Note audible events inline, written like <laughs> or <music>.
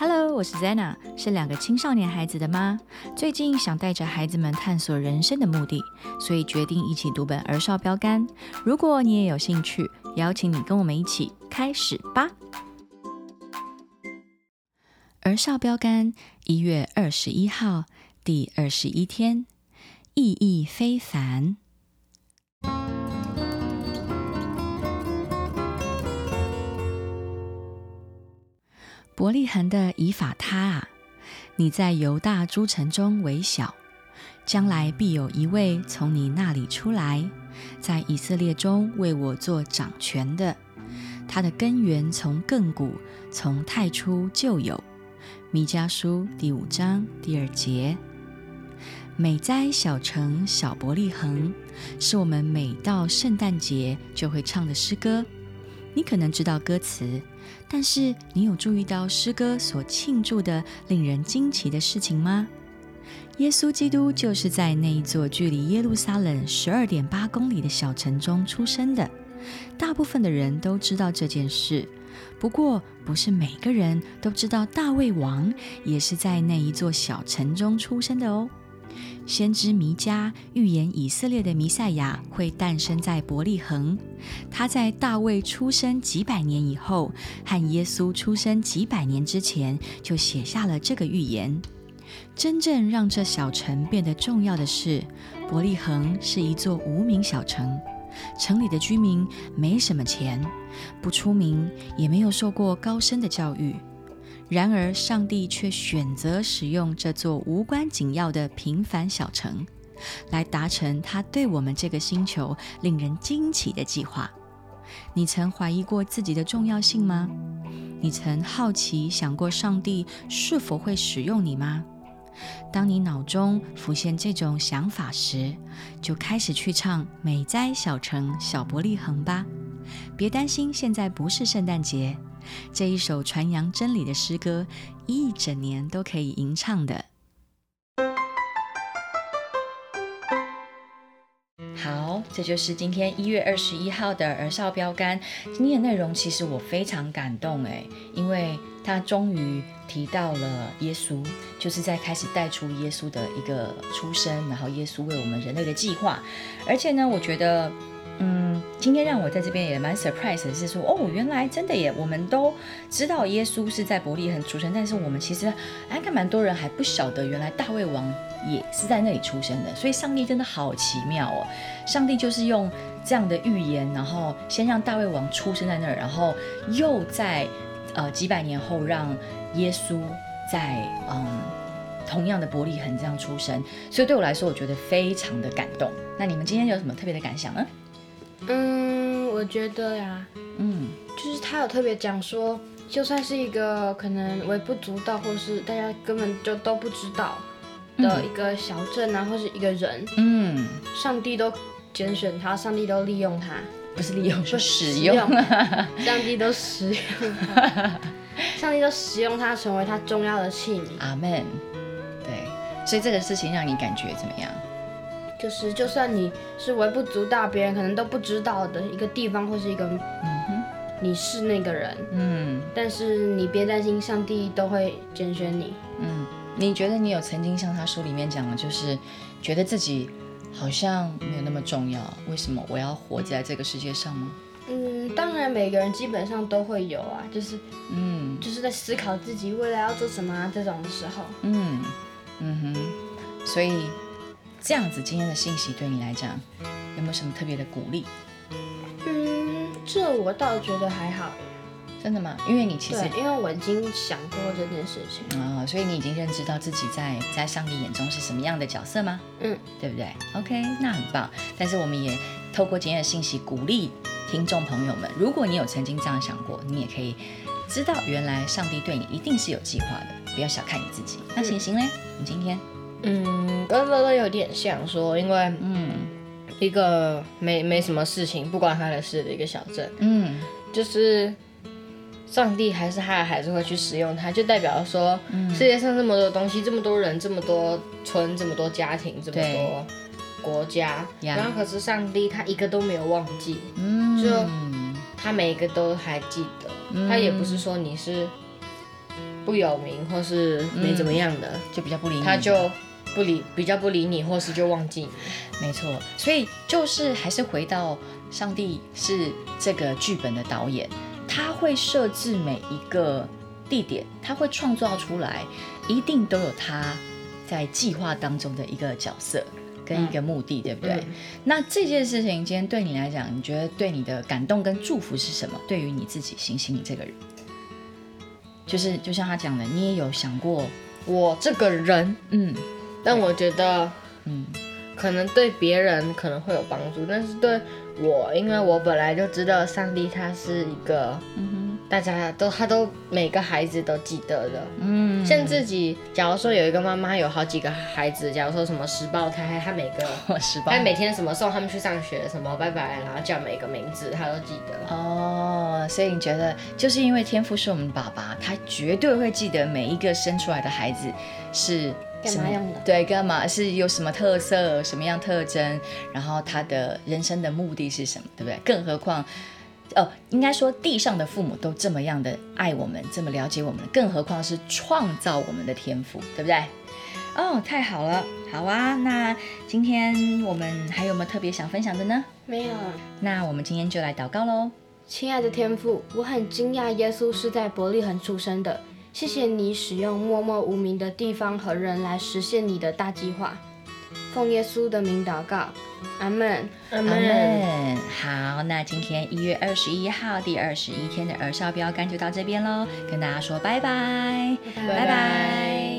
Hello，我是 Zena，是两个青少年孩子的妈。最近想带着孩子们探索人生的目的，所以决定一起读本儿少标杆。如果你也有兴趣，邀请你跟我们一起开始吧。儿少标杆一月二十一号，第二十一天，意义非凡。伯利恒的以法他啊，你在犹大诸城中为小，将来必有一位从你那里出来，在以色列中为我做掌权的。他的根源从亘古，从太初就有。弥迦书第五章第二节。美哉小城小伯利恒，是我们每到圣诞节就会唱的诗歌。你可能知道歌词，但是你有注意到诗歌所庆祝的令人惊奇的事情吗？耶稣基督就是在那一座距离耶路撒冷十二点八公里的小城中出生的。大部分的人都知道这件事，不过不是每个人都知道大卫王也是在那一座小城中出生的哦。先知弥迦预言以色列的弥赛亚会诞生在伯利恒。他在大卫出生几百年以后，和耶稣出生几百年之前，就写下了这个预言。真正让这小城变得重要的是，伯利恒是一座无名小城，城里的居民没什么钱，不出名，也没有受过高深的教育。然而，上帝却选择使用这座无关紧要的平凡小城，来达成他对我们这个星球令人惊奇的计划。你曾怀疑过自己的重要性吗？你曾好奇想过上帝是否会使用你吗？当你脑中浮现这种想法时，就开始去唱《美哉小城小伯利恒》吧。别担心，现在不是圣诞节。这一首传扬真理的诗歌，一整年都可以吟唱的。好，这就是今天一月二十一号的儿少标杆。今天的内容其实我非常感动哎，因为他终于提到了耶稣，就是在开始带出耶稣的一个出生，然后耶稣为我们人类的计划。而且呢，我觉得。今天让我在这边也蛮 surprise 的是说，哦，原来真的耶，我们都知道耶稣是在伯利恒出生，但是我们其实还看蛮多人还不晓得，原来大卫王也是在那里出生的。所以上帝真的好奇妙哦，上帝就是用这样的预言，然后先让大卫王出生在那儿，然后又在呃几百年后让耶稣在嗯同样的伯利恒这样出生。所以对我来说，我觉得非常的感动。那你们今天有什么特别的感想呢？嗯，我觉得呀，嗯，就是他有特别讲说，就算是一个可能微不足道，或是大家根本就都不知道的一个小镇啊，或是一个人，嗯，上帝都拣选他，上帝都利用他，不是利用，说使用，<laughs> 上帝都使用他，上帝都使用他成为他重要的器皿。<laughs> 阿门。对，所以这个事情让你感觉怎么样？就是，就算你是微不足道，别人可能都不知道的一个地方，或是一个，嗯哼，你是那个人，嗯，但是你别担心，上帝都会拣选你，嗯，你觉得你有曾经像他书里面讲的，就是觉得自己好像没有那么重要，为什么我要活在这个世界上吗？嗯，当然每个人基本上都会有啊，就是，嗯，就是在思考自己未来要做什么啊这种的时候，嗯，嗯哼，所以。这样子，今天的信息对你来讲有没有什么特别的鼓励？嗯，这我倒觉得还好。真的吗？因为你其实，因为我已经想过这件事情啊，所以你已经认知到自己在在上帝眼中是什么样的角色吗？嗯，对不对？OK，那很棒。但是我们也透过今天的信息鼓励听众朋友们，如果你有曾经这样想过，你也可以知道，原来上帝对你一定是有计划的，不要小看你自己。那行行嘞，你今天？嗯，跟乐乐有点像，说因为嗯，一个没没什么事情，不关他的事的一个小镇，嗯，就是上帝还是他的孩子会去使用它，就代表说世界上这么多东西，这么多人，这么多村，这么多家庭，这么多国家，然后可是上帝他一个都没有忘记，嗯，就他每一个都还记得，他也不是说你是。不有名或是没怎么样的，就比较不理你，他就不理，比较不理你，或是就忘记你。没错，所以就是还是回到上帝是这个剧本的导演，他会设置每一个地点，他会创造出来，一定都有他在计划当中的一个角色跟一个目的，对不对？那这件事情今天对你来讲，你觉得对你的感动跟祝福是什么？对于你自己，星星你这个人。就是就像他讲的，你也有想过我这个人，嗯，但我觉得，嗯，可能对别人可能会有帮助，但是对我，因为我本来就知道上帝他是一个，嗯。大家都，他都每个孩子都记得的，嗯，像自己，假如说有一个妈妈有好几个孩子，假如说什么十胞胎，他每个 <laughs> 十胞，他每天什么送他们去上学，什么拜拜，然后叫每个名字，他都记得。哦，所以你觉得，就是因为天赋是我们爸爸，他绝对会记得每一个生出来的孩子是干嘛用的？对，干嘛是有什么特色，什么样特征，然后他的人生的目的是什么，对不对？更何况。哦，应该说地上的父母都这么样的爱我们，这么了解我们，更何况是创造我们的天赋，对不对？哦，太好了，好啊。那今天我们还有没有特别想分享的呢？没有。那我们今天就来祷告喽。亲爱的天父，我很惊讶耶稣是在伯利恒出生的。谢谢你使用默默无名的地方和人来实现你的大计划。奉耶稣的名祷告，阿门，阿门。好，那今天一月二十一号第二十一天的儿少标杆就到这边喽，跟大家说拜拜，拜拜。